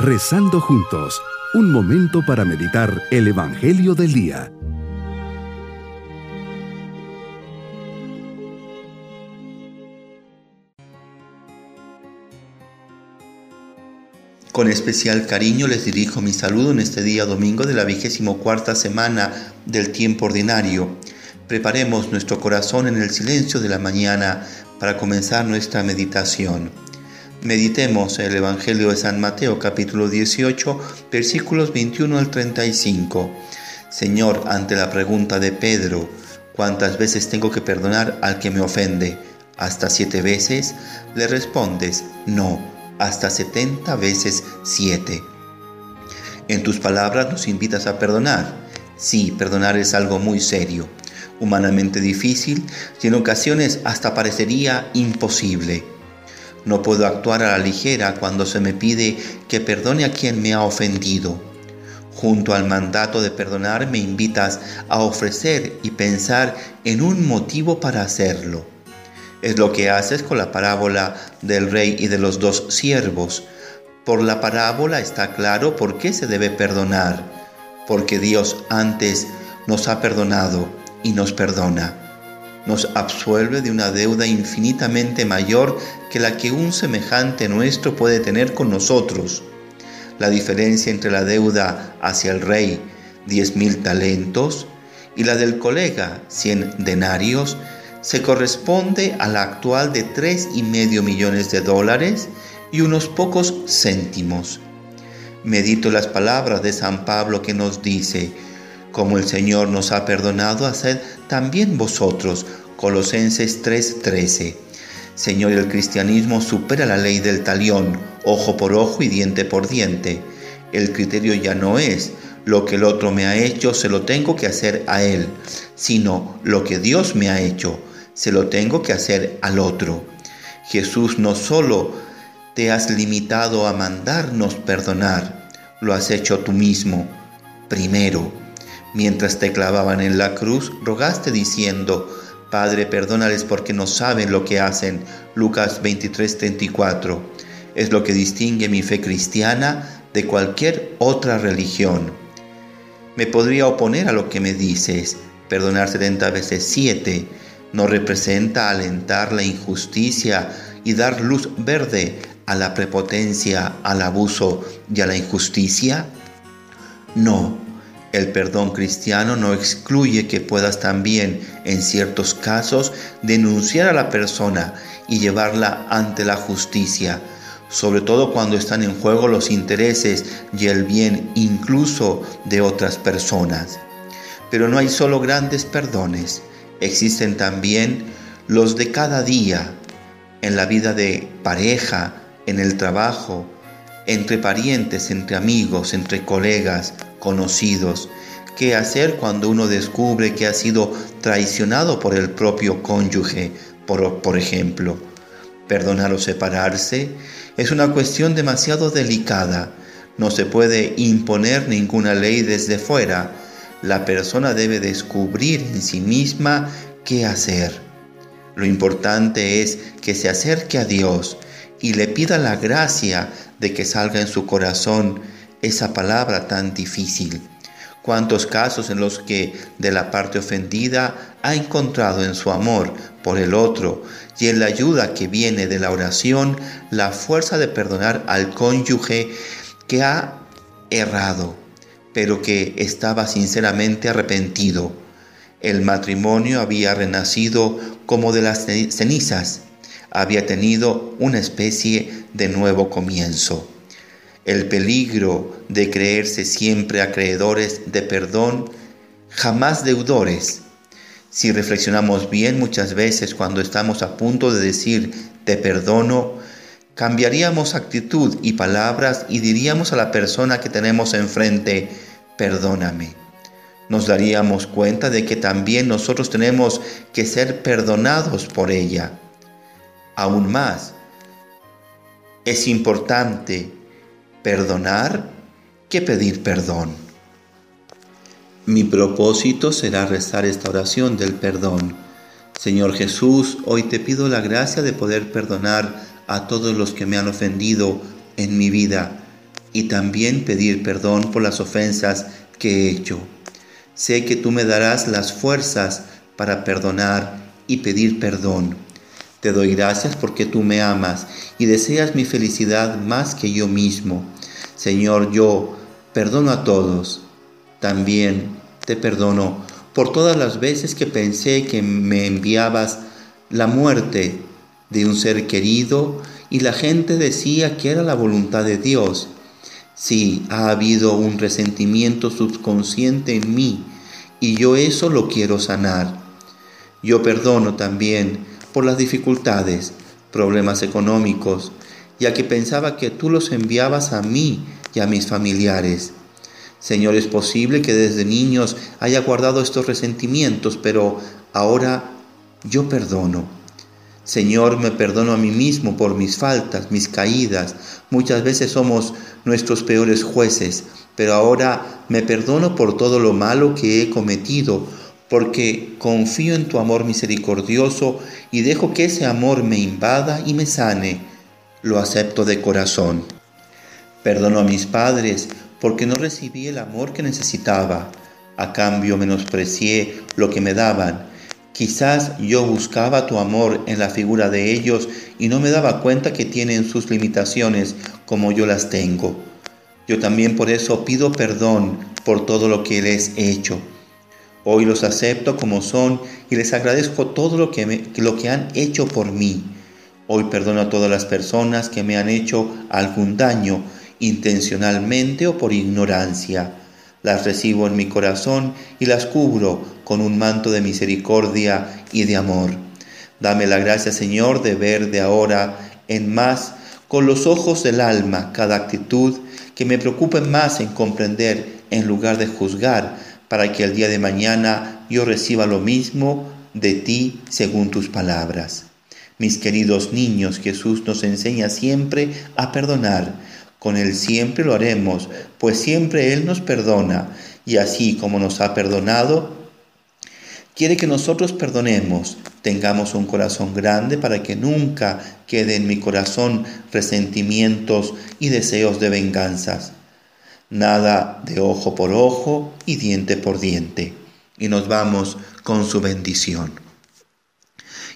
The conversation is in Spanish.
Rezando juntos, un momento para meditar el Evangelio del Día. Con especial cariño les dirijo mi saludo en este día domingo de la vigésimo cuarta semana del tiempo ordinario. Preparemos nuestro corazón en el silencio de la mañana para comenzar nuestra meditación. Meditemos el Evangelio de San Mateo capítulo 18 versículos 21 al 35. Señor, ante la pregunta de Pedro, ¿cuántas veces tengo que perdonar al que me ofende? ¿Hasta siete veces? Le respondes, no, hasta setenta veces siete. En tus palabras nos invitas a perdonar. Sí, perdonar es algo muy serio, humanamente difícil y en ocasiones hasta parecería imposible. No puedo actuar a la ligera cuando se me pide que perdone a quien me ha ofendido. Junto al mandato de perdonar me invitas a ofrecer y pensar en un motivo para hacerlo. Es lo que haces con la parábola del rey y de los dos siervos. Por la parábola está claro por qué se debe perdonar, porque Dios antes nos ha perdonado y nos perdona nos absuelve de una deuda infinitamente mayor que la que un semejante nuestro puede tener con nosotros. La diferencia entre la deuda hacia el rey, diez mil talentos, y la del colega, cien denarios, se corresponde a la actual de tres y medio millones de dólares y unos pocos céntimos. Medito las palabras de San Pablo que nos dice, como el Señor nos ha perdonado, haced también vosotros. Colosenses 3:13. Señor, el cristianismo supera la ley del talión, ojo por ojo y diente por diente. El criterio ya no es lo que el otro me ha hecho, se lo tengo que hacer a él, sino lo que Dios me ha hecho, se lo tengo que hacer al otro. Jesús no solo te has limitado a mandarnos perdonar, lo has hecho tú mismo, primero Mientras te clavaban en la cruz, rogaste diciendo, Padre, perdónales porque no saben lo que hacen. Lucas 23:34. Es lo que distingue mi fe cristiana de cualquier otra religión. Me podría oponer a lo que me dices. Perdonar 70 veces 7 no representa alentar la injusticia y dar luz verde a la prepotencia, al abuso y a la injusticia. No, el perdón cristiano no excluye que puedas también, en ciertos casos, denunciar a la persona y llevarla ante la justicia, sobre todo cuando están en juego los intereses y el bien incluso de otras personas. Pero no hay solo grandes perdones, existen también los de cada día, en la vida de pareja, en el trabajo, entre parientes, entre amigos, entre colegas, conocidos. ¿Qué hacer cuando uno descubre que ha sido traicionado por el propio cónyuge, por, por ejemplo? Perdonar o separarse es una cuestión demasiado delicada. No se puede imponer ninguna ley desde fuera. La persona debe descubrir en sí misma qué hacer. Lo importante es que se acerque a Dios y le pida la gracia de que salga en su corazón esa palabra tan difícil. Cuántos casos en los que de la parte ofendida ha encontrado en su amor por el otro y en la ayuda que viene de la oración la fuerza de perdonar al cónyuge que ha errado, pero que estaba sinceramente arrepentido. El matrimonio había renacido como de las cenizas, había tenido una especie de nuevo comienzo el peligro de creerse siempre acreedores de perdón, jamás deudores. Si reflexionamos bien muchas veces cuando estamos a punto de decir te perdono, cambiaríamos actitud y palabras y diríamos a la persona que tenemos enfrente, perdóname. Nos daríamos cuenta de que también nosotros tenemos que ser perdonados por ella. Aún más, es importante perdonar que pedir perdón. Mi propósito será rezar esta oración del perdón. Señor Jesús, hoy te pido la gracia de poder perdonar a todos los que me han ofendido en mi vida. y también pedir perdón por las ofensas que he hecho. Sé que tú me darás las fuerzas para perdonar y pedir perdón. Te doy gracias porque tú me amas y deseas mi felicidad más que yo mismo. Señor, yo perdono a todos. También te perdono por todas las veces que pensé que me enviabas la muerte de un ser querido y la gente decía que era la voluntad de Dios. Sí, ha habido un resentimiento subconsciente en mí y yo eso lo quiero sanar. Yo perdono también por las dificultades, problemas económicos, ya que pensaba que tú los enviabas a mí y a mis familiares. Señor, es posible que desde niños haya guardado estos resentimientos, pero ahora yo perdono. Señor, me perdono a mí mismo por mis faltas, mis caídas. Muchas veces somos nuestros peores jueces, pero ahora me perdono por todo lo malo que he cometido, porque confío en tu amor misericordioso y dejo que ese amor me invada y me sane. Lo acepto de corazón. Perdono a mis padres porque no recibí el amor que necesitaba. A cambio menosprecié lo que me daban. Quizás yo buscaba tu amor en la figura de ellos y no me daba cuenta que tienen sus limitaciones como yo las tengo. Yo también por eso pido perdón por todo lo que les he hecho. Hoy los acepto como son y les agradezco todo lo que, lo que han hecho por mí. Hoy perdono a todas las personas que me han hecho algún daño intencionalmente o por ignorancia. Las recibo en mi corazón y las cubro con un manto de misericordia y de amor. Dame la gracia, Señor, de ver de ahora en más con los ojos del alma cada actitud que me preocupe más en comprender en lugar de juzgar, para que el día de mañana yo reciba lo mismo de ti según tus palabras. Mis queridos niños, Jesús nos enseña siempre a perdonar con Él siempre lo haremos, pues siempre Él nos perdona y así como nos ha perdonado, quiere que nosotros perdonemos, tengamos un corazón grande para que nunca quede en mi corazón resentimientos y deseos de venganzas. Nada de ojo por ojo y diente por diente. Y nos vamos con su bendición.